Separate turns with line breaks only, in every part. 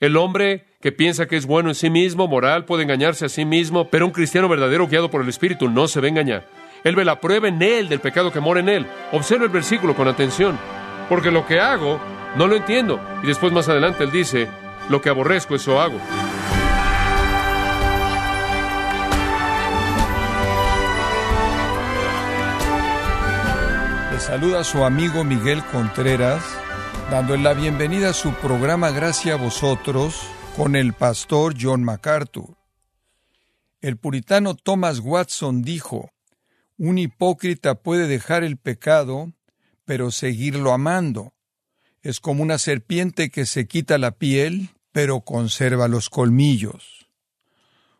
El hombre que piensa que es bueno en sí mismo, moral, puede engañarse a sí mismo, pero un cristiano verdadero guiado por el Espíritu no se va a engañar. Él ve la prueba en él del pecado que mora en él. Observa el versículo con atención, porque lo que hago no lo entiendo. Y después más adelante él dice, lo que aborrezco eso hago.
Le saluda su amigo Miguel Contreras, dándole la bienvenida a su programa Gracias a vosotros con el pastor John MacArthur. El puritano Thomas Watson dijo, un hipócrita puede dejar el pecado, pero seguirlo amando. Es como una serpiente que se quita la piel, pero conserva los colmillos.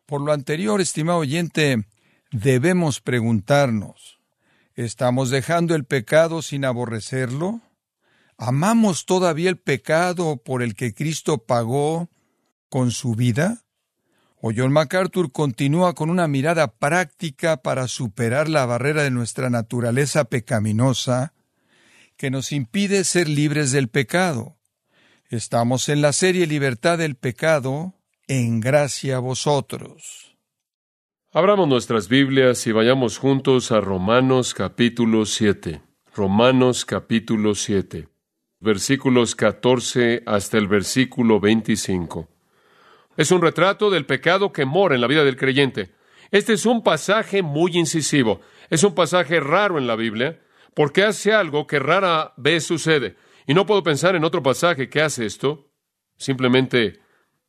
Por lo anterior, estimado oyente, debemos preguntarnos, ¿estamos dejando el pecado sin aborrecerlo? ¿Amamos todavía el pecado por el que Cristo pagó con su vida? O John MacArthur continúa con una mirada práctica para superar la barrera de nuestra naturaleza pecaminosa que nos impide ser libres del pecado. Estamos en la serie Libertad del Pecado, en gracia a vosotros.
Abramos nuestras Biblias y vayamos juntos a Romanos capítulo 7. Romanos capítulo 7, versículos 14 hasta el versículo 25. Es un retrato del pecado que mora en la vida del creyente. Este es un pasaje muy incisivo. Es un pasaje raro en la Biblia porque hace algo que rara vez sucede. Y no puedo pensar en otro pasaje que hace esto, simplemente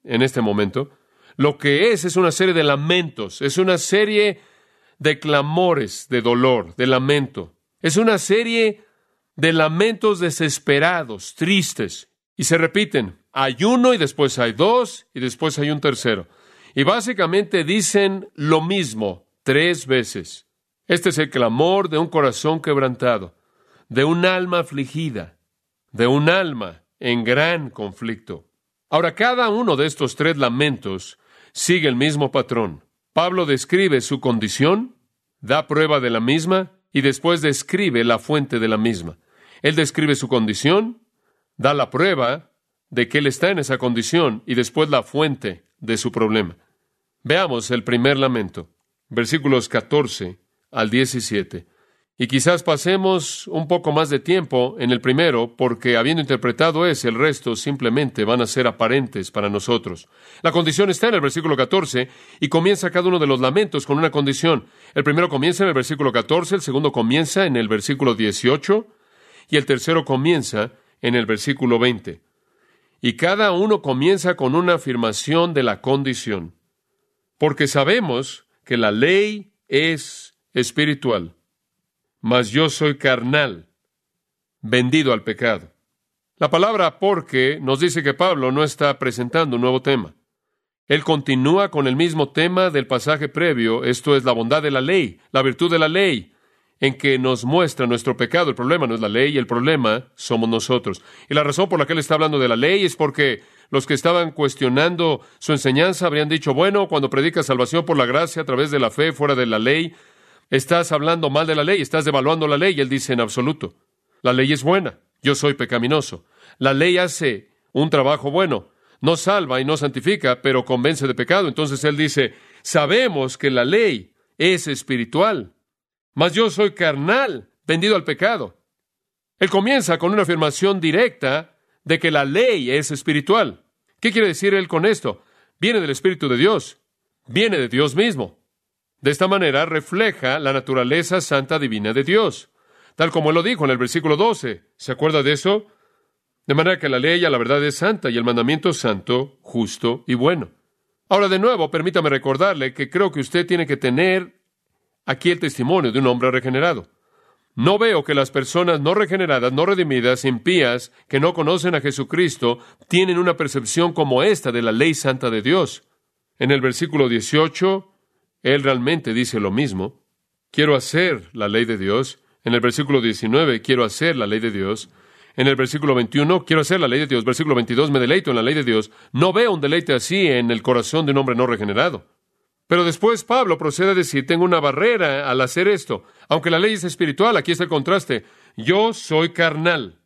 en este momento. Lo que es es una serie de lamentos, es una serie de clamores, de dolor, de lamento. Es una serie de lamentos desesperados, tristes, y se repiten. Hay uno y después hay dos y después hay un tercero. Y básicamente dicen lo mismo tres veces. Este es el clamor de un corazón quebrantado, de un alma afligida, de un alma en gran conflicto. Ahora, cada uno de estos tres lamentos sigue el mismo patrón. Pablo describe su condición, da prueba de la misma y después describe la fuente de la misma. Él describe su condición, da la prueba de que él está en esa condición y después la fuente de su problema. Veamos el primer lamento, versículos 14 al 17. Y quizás pasemos un poco más de tiempo en el primero, porque habiendo interpretado ese, el resto simplemente van a ser aparentes para nosotros. La condición está en el versículo 14 y comienza cada uno de los lamentos con una condición. El primero comienza en el versículo 14, el segundo comienza en el versículo 18 y el tercero comienza en el versículo 20 y cada uno comienza con una afirmación de la condición, porque sabemos que la ley es espiritual, mas yo soy carnal, vendido al pecado. La palabra porque nos dice que Pablo no está presentando un nuevo tema. Él continúa con el mismo tema del pasaje previo, esto es la bondad de la ley, la virtud de la ley, en que nos muestra nuestro pecado. El problema no es la ley, el problema somos nosotros. Y la razón por la que él está hablando de la ley es porque los que estaban cuestionando su enseñanza habrían dicho, bueno, cuando predicas salvación por la gracia a través de la fe fuera de la ley, estás hablando mal de la ley, estás devaluando la ley. Y él dice en absoluto, la ley es buena, yo soy pecaminoso. La ley hace un trabajo bueno, no salva y no santifica, pero convence de pecado. Entonces él dice, sabemos que la ley es espiritual, mas yo soy carnal, vendido al pecado. Él comienza con una afirmación directa de que la ley es espiritual. ¿Qué quiere decir él con esto? Viene del Espíritu de Dios, viene de Dios mismo. De esta manera refleja la naturaleza santa divina de Dios, tal como él lo dijo en el versículo 12. ¿Se acuerda de eso? De manera que la ley a la verdad es santa y el mandamiento santo, justo y bueno. Ahora de nuevo, permítame recordarle que creo que usted tiene que tener aquí el testimonio de un hombre regenerado. No veo que las personas no regeneradas, no redimidas, impías, que no conocen a Jesucristo, tienen una percepción como esta de la ley santa de Dios. En el versículo 18, él realmente dice lo mismo. Quiero hacer la ley de Dios. En el versículo 19, quiero hacer la ley de Dios. En el versículo 21, quiero hacer la ley de Dios. Versículo 22, me deleito en la ley de Dios. No veo un deleite así en el corazón de un hombre no regenerado. Pero después Pablo procede a decir, tengo una barrera al hacer esto. Aunque la ley es espiritual, aquí está el contraste. Yo soy carnal,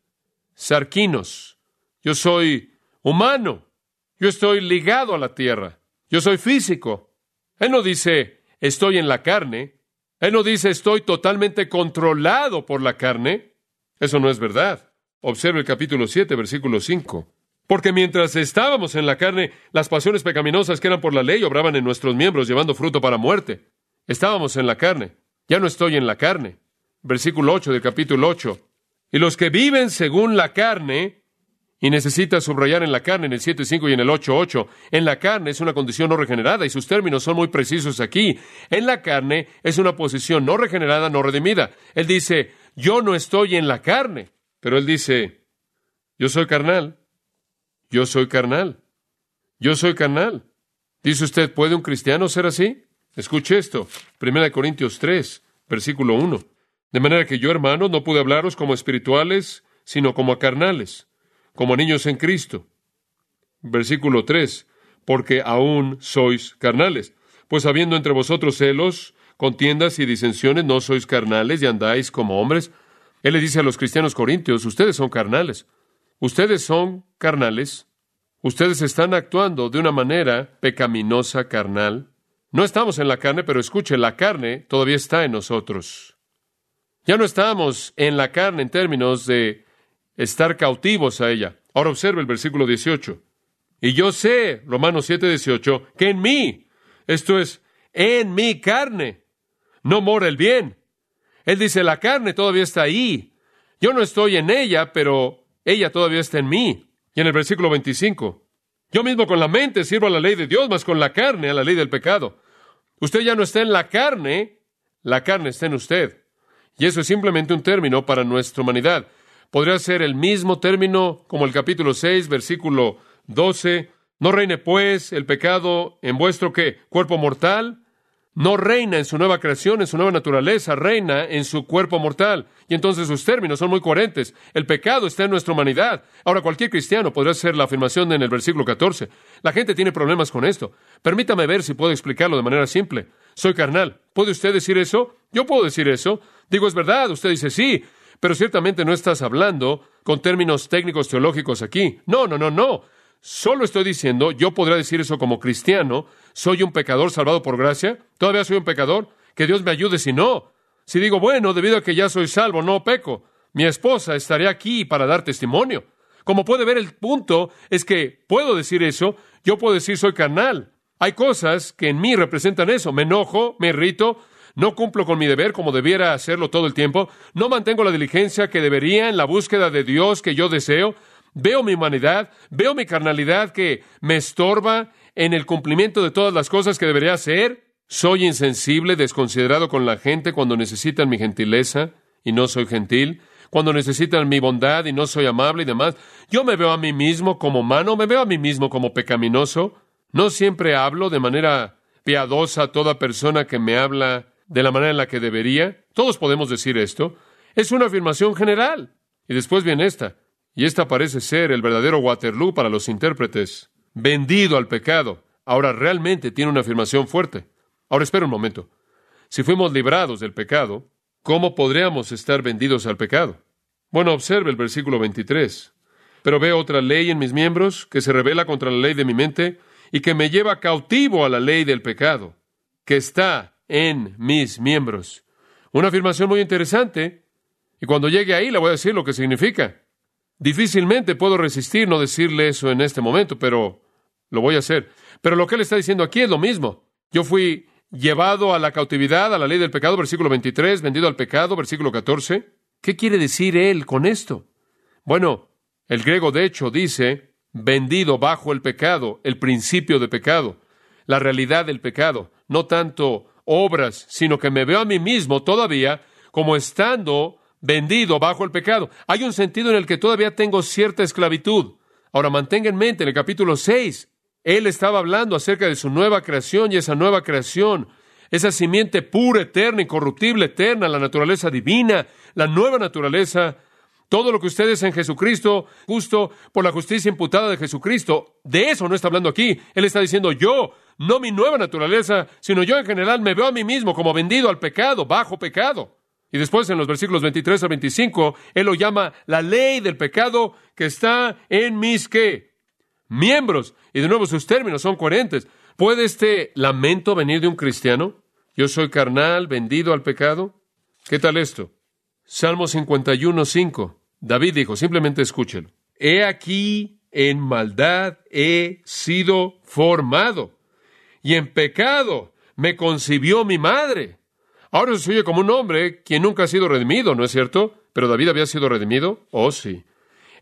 sarquinos. Yo soy humano. Yo estoy ligado a la tierra. Yo soy físico. Él no dice, estoy en la carne. Él no dice, estoy totalmente controlado por la carne. Eso no es verdad. Observe el capítulo 7, versículo 5. Porque mientras estábamos en la carne, las pasiones pecaminosas que eran por la ley obraban en nuestros miembros, llevando fruto para muerte. Estábamos en la carne. Ya no estoy en la carne. Versículo 8 del capítulo 8. Y los que viven según la carne, y necesita subrayar en la carne en el 7.5 y en el 8.8, en la carne es una condición no regenerada, y sus términos son muy precisos aquí. En la carne es una posición no regenerada, no redimida. Él dice, yo no estoy en la carne, pero él dice, yo soy carnal, yo soy carnal, yo soy carnal. Dice usted, ¿puede un cristiano ser así? Escuche esto, 1 Corintios 3, versículo 1. De manera que yo, hermanos, no pude hablaros como espirituales, sino como a carnales, como niños en Cristo. Versículo 3. Porque aún sois carnales. Pues habiendo entre vosotros celos, contiendas y disensiones, no sois carnales y andáis como hombres. Él le dice a los cristianos corintios, ustedes son carnales. Ustedes son carnales. Ustedes están actuando de una manera pecaminosa, carnal. No estamos en la carne, pero escuche, la carne todavía está en nosotros. Ya no estamos en la carne en términos de estar cautivos a ella. Ahora observe el versículo 18. Y yo sé, Romanos 7, 18, que en mí, esto es, en mi carne, no mora el bien. Él dice, la carne todavía está ahí. Yo no estoy en ella, pero ella todavía está en mí. Y en el versículo 25, yo mismo con la mente sirvo a la ley de Dios, más con la carne a la ley del pecado. Usted ya no está en la carne, la carne está en usted. Y eso es simplemente un término para nuestra humanidad. Podría ser el mismo término como el capítulo 6, versículo 12. No reine pues el pecado en vuestro qué? Cuerpo mortal. No reina en su nueva creación, en su nueva naturaleza, reina en su cuerpo mortal. Y entonces sus términos son muy coherentes. El pecado está en nuestra humanidad. Ahora, cualquier cristiano podría hacer la afirmación en el versículo 14. La gente tiene problemas con esto. Permítame ver si puedo explicarlo de manera simple. Soy carnal. ¿Puede usted decir eso? Yo puedo decir eso. Digo, es verdad, usted dice sí, pero ciertamente no estás hablando con términos técnicos teológicos aquí. No, no, no, no. Solo estoy diciendo, yo podría decir eso como cristiano, soy un pecador salvado por gracia, todavía soy un pecador, que Dios me ayude si no. Si digo, bueno, debido a que ya soy salvo, no peco, mi esposa estaría aquí para dar testimonio. Como puede ver, el punto es que puedo decir eso, yo puedo decir soy carnal. Hay cosas que en mí representan eso. Me enojo, me irrito, no cumplo con mi deber como debiera hacerlo todo el tiempo, no mantengo la diligencia que debería en la búsqueda de Dios que yo deseo, veo mi humanidad, veo mi carnalidad que me estorba en el cumplimiento de todas las cosas que debería hacer, soy insensible, desconsiderado con la gente cuando necesitan mi gentileza y no soy gentil, cuando necesitan mi bondad y no soy amable y demás. Yo me veo a mí mismo como humano, me veo a mí mismo como pecaminoso. No siempre hablo de manera piadosa a toda persona que me habla de la manera en la que debería. Todos podemos decir esto. Es una afirmación general. Y después viene esta. Y esta parece ser el verdadero Waterloo para los intérpretes. Vendido al pecado. Ahora realmente tiene una afirmación fuerte. Ahora espera un momento. Si fuimos librados del pecado, ¿cómo podríamos estar vendidos al pecado? Bueno, observe el versículo 23. Pero veo otra ley en mis miembros que se revela contra la ley de mi mente y que me lleva cautivo a la ley del pecado, que está en mis miembros. Una afirmación muy interesante, y cuando llegue ahí le voy a decir lo que significa. Difícilmente puedo resistir no decirle eso en este momento, pero lo voy a hacer. Pero lo que él está diciendo aquí es lo mismo. Yo fui llevado a la cautividad, a la ley del pecado, versículo 23, vendido al pecado, versículo 14. ¿Qué quiere decir él con esto? Bueno, el griego de hecho dice vendido bajo el pecado, el principio de pecado, la realidad del pecado, no tanto obras, sino que me veo a mí mismo todavía como estando vendido bajo el pecado. Hay un sentido en el que todavía tengo cierta esclavitud. Ahora mantenga en mente, en el capítulo 6, él estaba hablando acerca de su nueva creación y esa nueva creación, esa simiente pura, eterna, incorruptible, eterna, la naturaleza divina, la nueva naturaleza, todo lo que ustedes en Jesucristo, justo por la justicia imputada de Jesucristo, de eso no está hablando aquí. Él está diciendo yo no mi nueva naturaleza, sino yo en general me veo a mí mismo como vendido al pecado, bajo pecado. Y después en los versículos 23 a 25, él lo llama la ley del pecado que está en mis qué? Miembros. Y de nuevo sus términos son coherentes. ¿Puede este lamento venir de un cristiano? Yo soy carnal, vendido al pecado. ¿Qué tal esto? Salmo 51, 5. David dijo, simplemente escúchelo. He aquí en maldad he sido formado, y en pecado me concibió mi madre. Ahora se oye como un hombre quien nunca ha sido redimido, ¿no es cierto? Pero David había sido redimido. Oh, sí.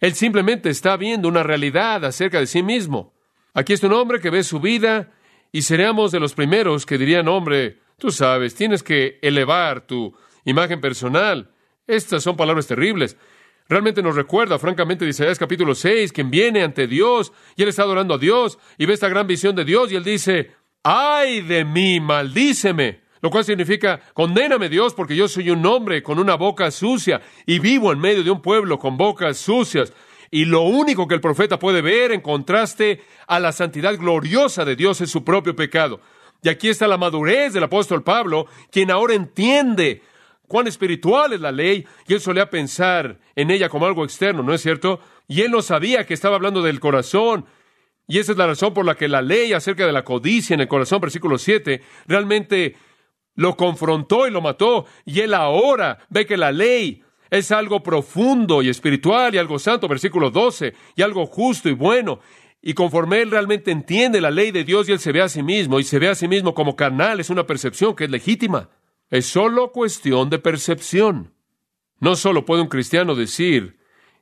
Él simplemente está viendo una realidad acerca de sí mismo. Aquí está un hombre que ve su vida y seríamos de los primeros que dirían, hombre, tú sabes, tienes que elevar tu imagen personal. Estas son palabras terribles. Realmente nos recuerda, francamente, de Isaías capítulo 6, quien viene ante Dios y él está adorando a Dios y ve esta gran visión de Dios y él dice, ay de mí, maldíceme. Lo cual significa, condéname Dios porque yo soy un hombre con una boca sucia y vivo en medio de un pueblo con bocas sucias. Y lo único que el profeta puede ver en contraste a la santidad gloriosa de Dios es su propio pecado. Y aquí está la madurez del apóstol Pablo, quien ahora entiende cuán espiritual es la ley, y él solía pensar en ella como algo externo, ¿no es cierto? Y él no sabía que estaba hablando del corazón, y esa es la razón por la que la ley acerca de la codicia en el corazón, versículo 7, realmente lo confrontó y lo mató, y él ahora ve que la ley es algo profundo y espiritual y algo santo, versículo 12, y algo justo y bueno. Y conforme él realmente entiende la ley de Dios y él se ve a sí mismo y se ve a sí mismo como carnal, es una percepción que es legítima. Es solo cuestión de percepción. No solo puede un cristiano decir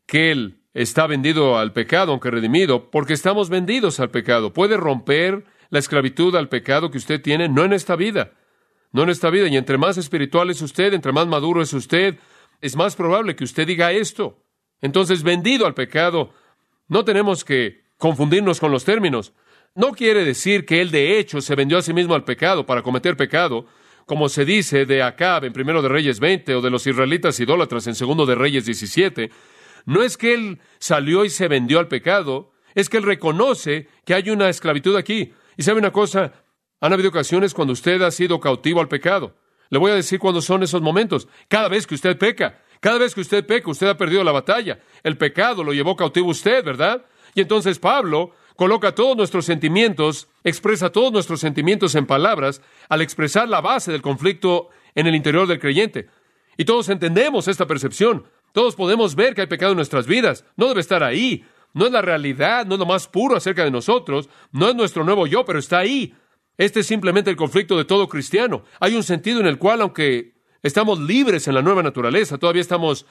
que él está vendido al pecado, aunque redimido, porque estamos vendidos al pecado. Puede romper la esclavitud al pecado que usted tiene, no en esta vida, no en esta vida. Y entre más espiritual es usted, entre más maduro es usted, es más probable que usted diga esto. Entonces, vendido al pecado, no tenemos que confundirnos con los términos. No quiere decir que él de hecho se vendió a sí mismo al pecado para cometer pecado, como se dice de Acab en Primero de Reyes 20 o de los israelitas idólatras en Segundo de Reyes 17. No es que él salió y se vendió al pecado, es que él reconoce que hay una esclavitud aquí. Y sabe una cosa, han habido ocasiones cuando usted ha sido cautivo al pecado. Le voy a decir cuándo son esos momentos. Cada vez que usted peca, cada vez que usted peca, usted ha perdido la batalla. El pecado lo llevó cautivo usted, ¿verdad? Y entonces Pablo coloca todos nuestros sentimientos, expresa todos nuestros sentimientos en palabras al expresar la base del conflicto en el interior del creyente. Y todos entendemos esta percepción. Todos podemos ver que hay pecado en nuestras vidas. No debe estar ahí. No es la realidad, no es lo más puro acerca de nosotros, no es nuestro nuevo yo, pero está ahí. Este es simplemente el conflicto de todo cristiano. Hay un sentido en el cual, aunque estamos libres en la nueva naturaleza, todavía estamos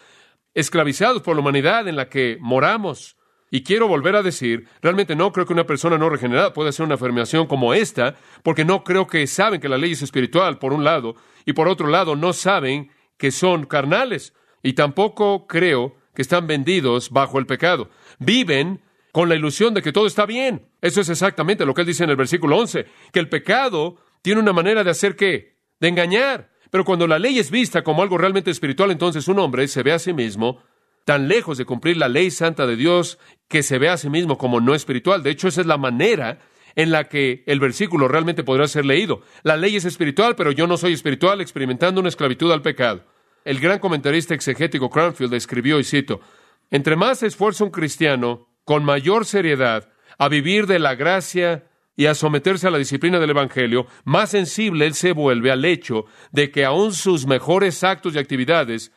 esclavizados por la humanidad en la que moramos. Y quiero volver a decir, realmente no creo que una persona no regenerada pueda hacer una afirmación como esta, porque no creo que saben que la ley es espiritual, por un lado, y por otro lado, no saben que son carnales, y tampoco creo que están vendidos bajo el pecado. Viven con la ilusión de que todo está bien. Eso es exactamente lo que él dice en el versículo 11, que el pecado tiene una manera de hacer qué? De engañar. Pero cuando la ley es vista como algo realmente espiritual, entonces un hombre se ve a sí mismo tan lejos de cumplir la ley santa de Dios que se ve a sí mismo como no espiritual. De hecho, esa es la manera en la que el versículo realmente podrá ser leído. La ley es espiritual, pero yo no soy espiritual, experimentando una esclavitud al pecado. El gran comentarista exegético Cranfield escribió, y cito, entre más se esfuerza un cristiano con mayor seriedad a vivir de la gracia y a someterse a la disciplina del Evangelio, más sensible él se vuelve al hecho de que aun sus mejores actos y actividades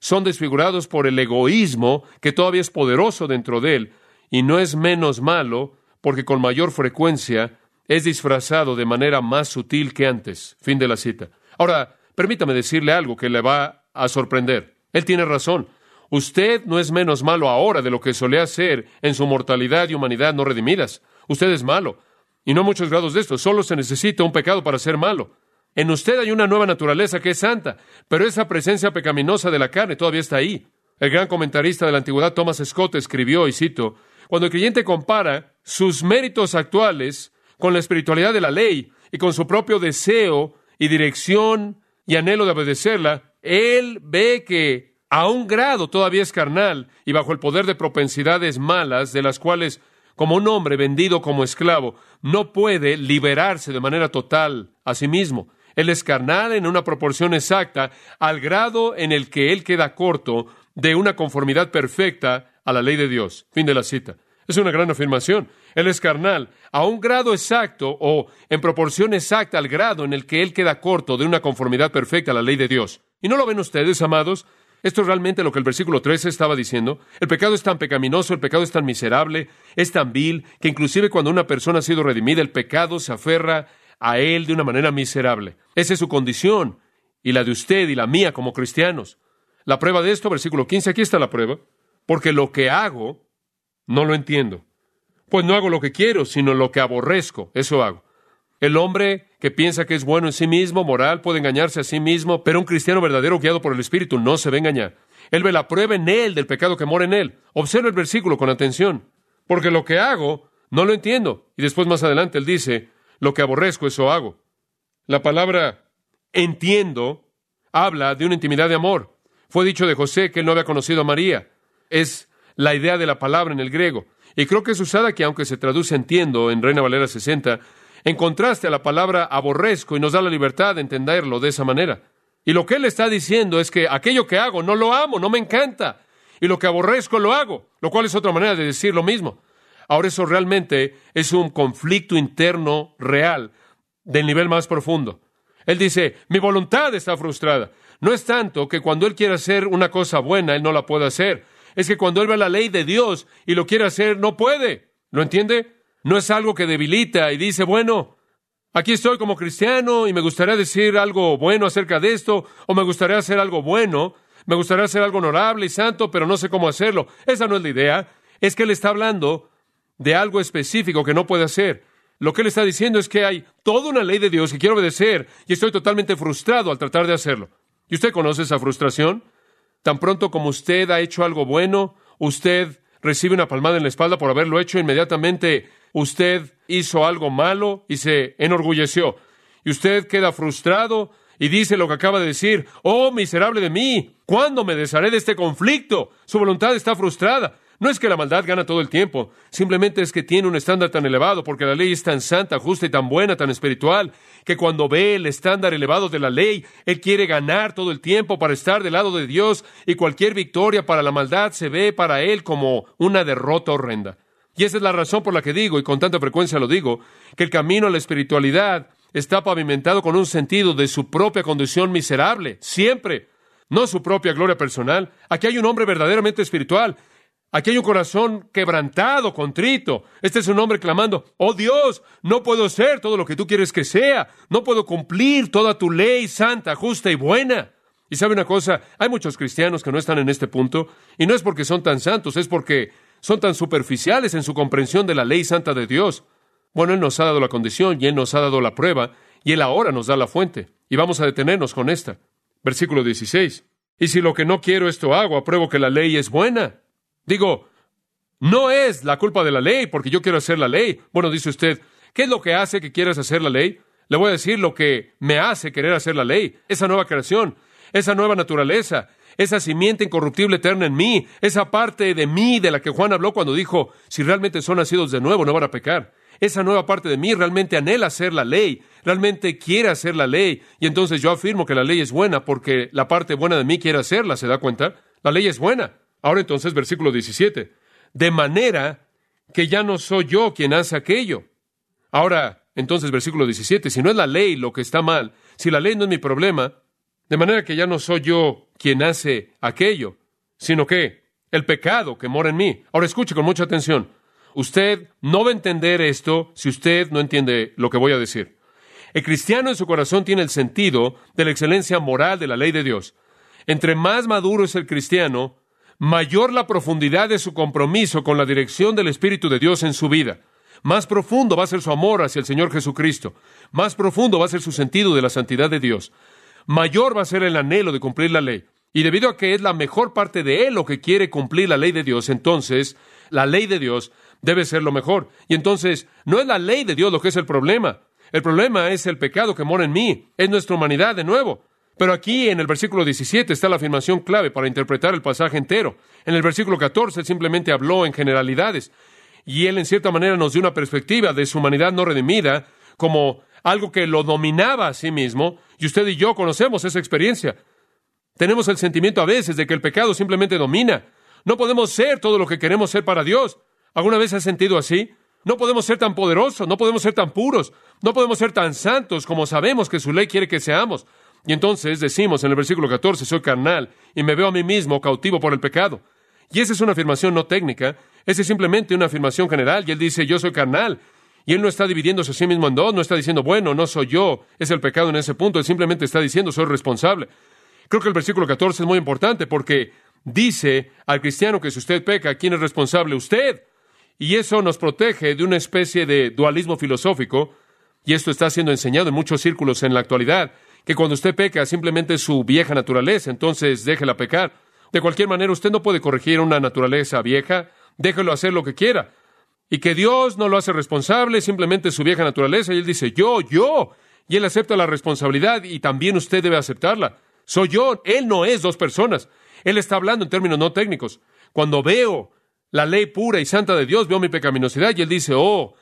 son desfigurados por el egoísmo que todavía es poderoso dentro de él y no es menos malo porque con mayor frecuencia es disfrazado de manera más sutil que antes. Fin de la cita. Ahora, permítame decirle algo que le va a sorprender. Él tiene razón. Usted no es menos malo ahora de lo que solía ser en su mortalidad y humanidad no redimidas. Usted es malo. Y no muchos grados de esto. Solo se necesita un pecado para ser malo. En usted hay una nueva naturaleza que es santa, pero esa presencia pecaminosa de la carne todavía está ahí. El gran comentarista de la antigüedad Thomas Scott escribió, y cito, cuando el creyente compara sus méritos actuales con la espiritualidad de la ley y con su propio deseo y dirección y anhelo de obedecerla, él ve que a un grado todavía es carnal y bajo el poder de propensidades malas de las cuales, como un hombre vendido como esclavo, no puede liberarse de manera total a sí mismo. Él es carnal en una proporción exacta al grado en el que él queda corto de una conformidad perfecta a la ley de Dios. Fin de la cita. Es una gran afirmación. Él es carnal, a un grado exacto o en proporción exacta al grado en el que Él queda corto de una conformidad perfecta a la ley de Dios. ¿Y no lo ven ustedes, amados? Esto es realmente lo que el versículo 13 estaba diciendo. El pecado es tan pecaminoso, el pecado es tan miserable, es tan vil, que inclusive cuando una persona ha sido redimida, el pecado se aferra a Él de una manera miserable. Esa es su condición, y la de usted y la mía como cristianos. La prueba de esto, versículo 15, aquí está la prueba. Porque lo que hago, no lo entiendo. Pues no hago lo que quiero, sino lo que aborrezco, eso hago. El hombre que piensa que es bueno en sí mismo, moral, puede engañarse a sí mismo, pero un cristiano verdadero guiado por el Espíritu no se ve engañar. Él ve la prueba en él del pecado que mora en él. Observa el versículo con atención. Porque lo que hago, no lo entiendo. Y después más adelante él dice, lo que aborrezco, eso hago. La palabra entiendo habla de una intimidad de amor. Fue dicho de José que él no había conocido a María. Es la idea de la palabra en el griego. Y creo que es usada que, aunque se traduce entiendo en Reina Valera 60, en contraste a la palabra aborrezco y nos da la libertad de entenderlo de esa manera. Y lo que él está diciendo es que aquello que hago no lo amo, no me encanta. Y lo que aborrezco lo hago, lo cual es otra manera de decir lo mismo. Ahora eso realmente es un conflicto interno real del nivel más profundo. Él dice, mi voluntad está frustrada. No es tanto que cuando Él quiere hacer una cosa buena, Él no la puede hacer. Es que cuando Él ve la ley de Dios y lo quiere hacer, no puede. ¿Lo entiende? No es algo que debilita y dice, bueno, aquí estoy como cristiano y me gustaría decir algo bueno acerca de esto, o me gustaría hacer algo bueno, me gustaría hacer algo honorable y santo, pero no sé cómo hacerlo. Esa no es la idea. Es que Él está hablando de algo específico que no puede hacer. Lo que él está diciendo es que hay toda una ley de Dios que quiero obedecer y estoy totalmente frustrado al tratar de hacerlo. ¿Y usted conoce esa frustración? Tan pronto como usted ha hecho algo bueno, usted recibe una palmada en la espalda por haberlo hecho, inmediatamente usted hizo algo malo y se enorgulleció. Y usted queda frustrado y dice lo que acaba de decir, oh miserable de mí, ¿cuándo me desharé de este conflicto? Su voluntad está frustrada. No es que la maldad gana todo el tiempo, simplemente es que tiene un estándar tan elevado, porque la ley es tan santa, justa y tan buena, tan espiritual, que cuando ve el estándar elevado de la ley, Él quiere ganar todo el tiempo para estar del lado de Dios, y cualquier victoria para la maldad se ve para Él como una derrota horrenda. Y esa es la razón por la que digo, y con tanta frecuencia lo digo, que el camino a la espiritualidad está pavimentado con un sentido de su propia condición miserable, siempre, no su propia gloria personal. Aquí hay un hombre verdaderamente espiritual Aquí hay un corazón quebrantado, contrito. Este es un hombre clamando, oh Dios, no puedo ser todo lo que tú quieres que sea. No puedo cumplir toda tu ley santa, justa y buena. Y sabe una cosa, hay muchos cristianos que no están en este punto, y no es porque son tan santos, es porque son tan superficiales en su comprensión de la ley santa de Dios. Bueno, Él nos ha dado la condición y Él nos ha dado la prueba, y Él ahora nos da la fuente. Y vamos a detenernos con esta. Versículo 16. Y si lo que no quiero esto hago, apruebo que la ley es buena. Digo, no es la culpa de la ley porque yo quiero hacer la ley. Bueno, dice usted, ¿qué es lo que hace que quieras hacer la ley? Le voy a decir lo que me hace querer hacer la ley. Esa nueva creación, esa nueva naturaleza, esa simiente incorruptible eterna en mí, esa parte de mí de la que Juan habló cuando dijo, si realmente son nacidos de nuevo, no van a pecar. Esa nueva parte de mí realmente anhela hacer la ley, realmente quiere hacer la ley, y entonces yo afirmo que la ley es buena porque la parte buena de mí quiere hacerla, ¿se da cuenta? La ley es buena. Ahora entonces, versículo 17. De manera que ya no soy yo quien hace aquello. Ahora, entonces, versículo 17. Si no es la ley lo que está mal, si la ley no es mi problema, de manera que ya no soy yo quien hace aquello, sino que el pecado que mora en mí. Ahora escuche con mucha atención. Usted no va a entender esto si usted no entiende lo que voy a decir. El cristiano en su corazón tiene el sentido de la excelencia moral de la ley de Dios. Entre más maduro es el cristiano, mayor la profundidad de su compromiso con la dirección del Espíritu de Dios en su vida. Más profundo va a ser su amor hacia el Señor Jesucristo. Más profundo va a ser su sentido de la santidad de Dios. Mayor va a ser el anhelo de cumplir la ley. Y debido a que es la mejor parte de él lo que quiere cumplir la ley de Dios, entonces la ley de Dios debe ser lo mejor. Y entonces no es la ley de Dios lo que es el problema. El problema es el pecado que mora en mí. Es nuestra humanidad de nuevo. Pero aquí en el versículo 17 está la afirmación clave para interpretar el pasaje entero. En el versículo 14 simplemente habló en generalidades y él en cierta manera nos dio una perspectiva de su humanidad no redimida como algo que lo dominaba a sí mismo y usted y yo conocemos esa experiencia. Tenemos el sentimiento a veces de que el pecado simplemente domina. No podemos ser todo lo que queremos ser para Dios. ¿Alguna vez has sentido así? No podemos ser tan poderosos, no podemos ser tan puros, no podemos ser tan santos como sabemos que su ley quiere que seamos. Y entonces decimos en el versículo 14, soy carnal y me veo a mí mismo cautivo por el pecado. Y esa es una afirmación no técnica, esa es simplemente una afirmación general. Y él dice, yo soy carnal. Y él no está dividiéndose a sí mismo en dos, no está diciendo, bueno, no soy yo, es el pecado en ese punto, él simplemente está diciendo, soy responsable. Creo que el versículo 14 es muy importante porque dice al cristiano que si usted peca, ¿quién es responsable? Usted. Y eso nos protege de una especie de dualismo filosófico, y esto está siendo enseñado en muchos círculos en la actualidad, que cuando usted peca simplemente es su vieja naturaleza, entonces déjela pecar. De cualquier manera, usted no puede corregir una naturaleza vieja, déjelo hacer lo que quiera. Y que Dios no lo hace responsable, simplemente es su vieja naturaleza, y Él dice, yo, yo, y Él acepta la responsabilidad, y también usted debe aceptarla. Soy yo, Él no es dos personas. Él está hablando en términos no técnicos. Cuando veo la ley pura y santa de Dios, veo mi pecaminosidad, y Él dice, oh,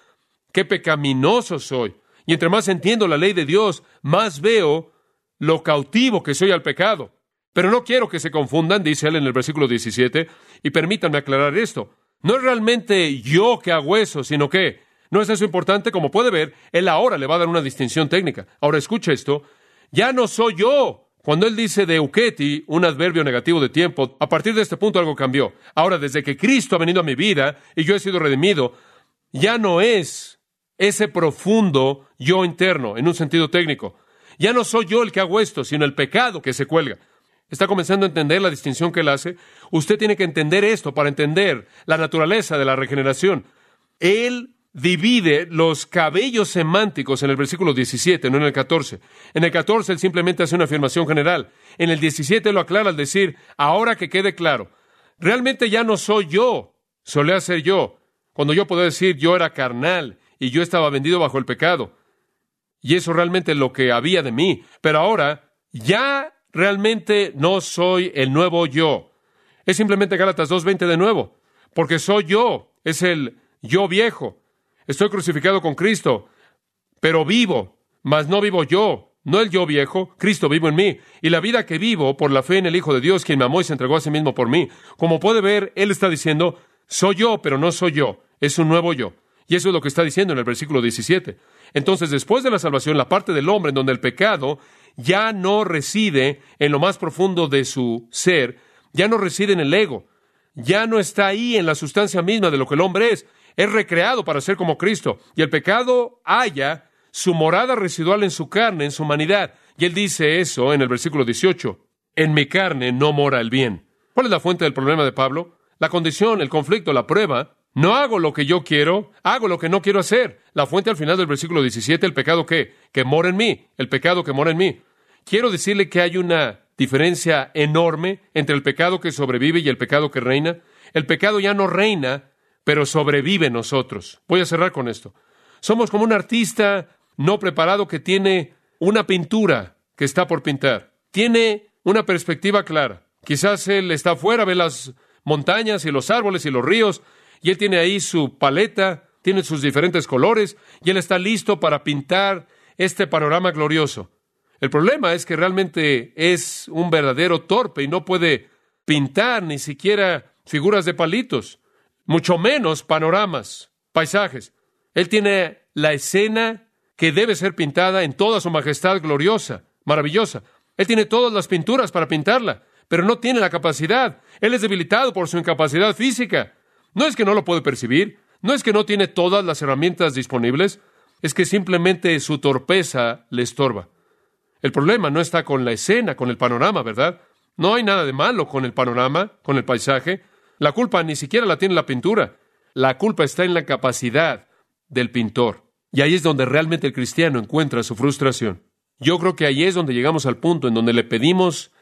qué pecaminoso soy. Y entre más entiendo la ley de Dios, más veo lo cautivo que soy al pecado. Pero no quiero que se confundan, dice él en el versículo 17, y permítanme aclarar esto. No es realmente yo que hago eso, sino que no es eso importante. Como puede ver, él ahora le va a dar una distinción técnica. Ahora escucha esto. Ya no soy yo. Cuando él dice de Euketi, un adverbio negativo de tiempo, a partir de este punto algo cambió. Ahora, desde que Cristo ha venido a mi vida y yo he sido redimido, ya no es ese profundo yo interno, en un sentido técnico. Ya no soy yo el que hago esto, sino el pecado que se cuelga. ¿Está comenzando a entender la distinción que él hace? Usted tiene que entender esto para entender la naturaleza de la regeneración. Él divide los cabellos semánticos en el versículo 17, no en el 14. En el 14 él simplemente hace una afirmación general. En el 17 lo aclara al decir, ahora que quede claro, realmente ya no soy yo, solía ser yo. Cuando yo puedo decir yo era carnal y yo estaba vendido bajo el pecado. Y eso realmente es lo que había de mí. Pero ahora ya realmente no soy el nuevo yo. Es simplemente Gálatas 2.20 de nuevo. Porque soy yo. Es el yo viejo. Estoy crucificado con Cristo, pero vivo, mas no vivo yo, no el yo viejo, Cristo vivo en mí, y la vida que vivo por la fe en el Hijo de Dios, quien me amó y se entregó a sí mismo por mí. Como puede ver, Él está diciendo, soy yo, pero no soy yo, es un nuevo yo. Y eso es lo que está diciendo en el versículo 17. Entonces, después de la salvación, la parte del hombre en donde el pecado ya no reside en lo más profundo de su ser, ya no reside en el ego, ya no está ahí en la sustancia misma de lo que el hombre es, es recreado para ser como Cristo. Y el pecado halla su morada residual en su carne, en su humanidad. Y él dice eso en el versículo 18. En mi carne no mora el bien. ¿Cuál es la fuente del problema de Pablo? La condición, el conflicto, la prueba. No hago lo que yo quiero, hago lo que no quiero hacer. La fuente al final del versículo 17, el pecado que, que mora en mí, el pecado que mora en mí. Quiero decirle que hay una diferencia enorme entre el pecado que sobrevive y el pecado que reina. El pecado ya no reina pero sobrevive nosotros. Voy a cerrar con esto. Somos como un artista no preparado que tiene una pintura que está por pintar. Tiene una perspectiva clara. Quizás él está afuera, ve las montañas y los árboles y los ríos, y él tiene ahí su paleta, tiene sus diferentes colores, y él está listo para pintar este panorama glorioso. El problema es que realmente es un verdadero torpe y no puede pintar ni siquiera figuras de palitos mucho menos panoramas, paisajes. Él tiene la escena que debe ser pintada en toda su majestad gloriosa, maravillosa. Él tiene todas las pinturas para pintarla, pero no tiene la capacidad. Él es debilitado por su incapacidad física. No es que no lo puede percibir, no es que no tiene todas las herramientas disponibles, es que simplemente su torpeza le estorba. El problema no está con la escena, con el panorama, ¿verdad? No hay nada de malo con el panorama, con el paisaje. La culpa ni siquiera la tiene la pintura. La culpa está en la capacidad del pintor. Y ahí es donde realmente el cristiano encuentra su frustración. Yo creo que ahí es donde llegamos al punto en donde le pedimos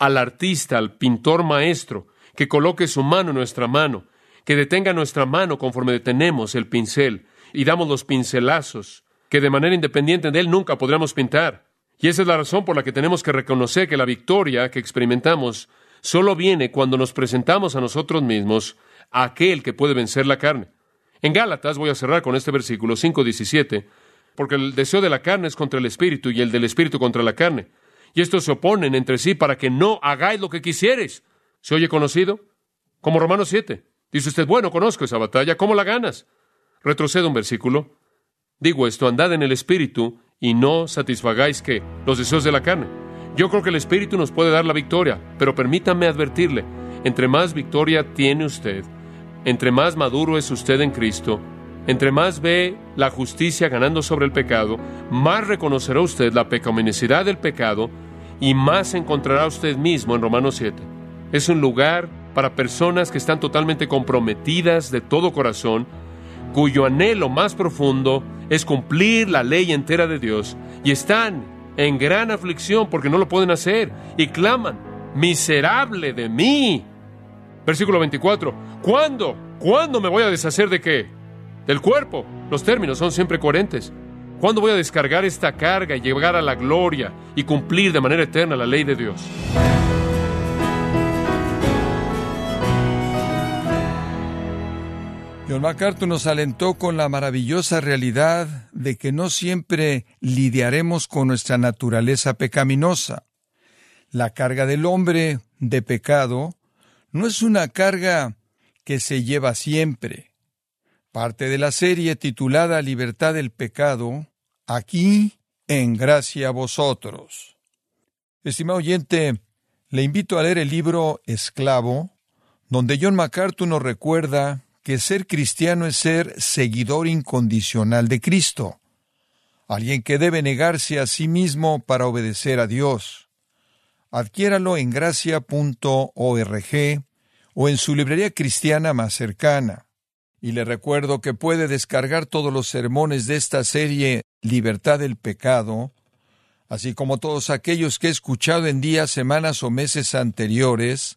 al artista, al pintor maestro, que coloque su mano en nuestra mano, que detenga nuestra mano conforme detenemos el pincel y damos los pincelazos, que de manera independiente de él nunca podremos pintar. Y esa es la razón por la que tenemos que reconocer que la victoria que experimentamos solo viene cuando nos presentamos a nosotros mismos a aquel que puede vencer la carne. En Gálatas, voy a cerrar con este versículo 5.17, porque el deseo de la carne es contra el espíritu y el del espíritu contra la carne. Y estos se oponen entre sí para que no hagáis lo que quisieres. ¿Se oye conocido? Como Romanos 7. Dice usted, bueno, conozco esa batalla, ¿cómo la ganas? Retrocedo un versículo. Digo esto, andad en el Espíritu y no satisfagáis que los deseos de la carne. Yo creo que el Espíritu nos puede dar la victoria, pero permítame advertirle, entre más victoria tiene usted, entre más maduro es usted en Cristo, entre más ve la justicia ganando sobre el pecado, más reconocerá usted la pecaminosidad del pecado y más encontrará usted mismo en Romanos 7. Es un lugar para personas que están totalmente comprometidas de todo corazón, cuyo anhelo más profundo es cumplir la ley entera de Dios y están en gran aflicción porque no lo pueden hacer y claman, miserable de mí. Versículo 24, ¿cuándo? ¿Cuándo me voy a deshacer de qué? Del cuerpo. Los términos son siempre coherentes. ¿Cuándo voy a descargar esta carga y llegar a la gloria y cumplir de manera eterna la ley de Dios?
John MacArthur nos alentó con la maravillosa realidad de que no siempre lidiaremos con nuestra naturaleza pecaminosa. La carga del hombre de pecado no es una carga que se lleva siempre. Parte de la serie titulada Libertad del Pecado, aquí en gracia a vosotros. Estimado oyente, le invito a leer el libro Esclavo, donde John MacArthur nos recuerda que ser cristiano es ser seguidor incondicional de Cristo, alguien que debe negarse a sí mismo para obedecer a Dios. Adquiéralo en gracia.org o en su librería cristiana más cercana. Y le recuerdo que puede descargar todos los sermones de esta serie Libertad del Pecado, así como todos aquellos que he escuchado en días, semanas o meses anteriores,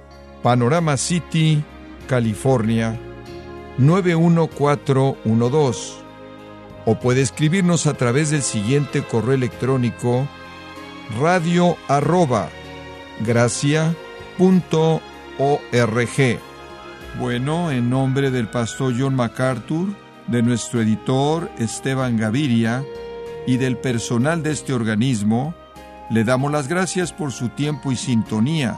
Panorama City, California 91412 o puede escribirnos a través del siguiente correo electrónico radio arroba gracia punto org. Bueno, en nombre del pastor John MacArthur, de nuestro editor Esteban Gaviria y del personal de este organismo, le damos las gracias por su tiempo y sintonía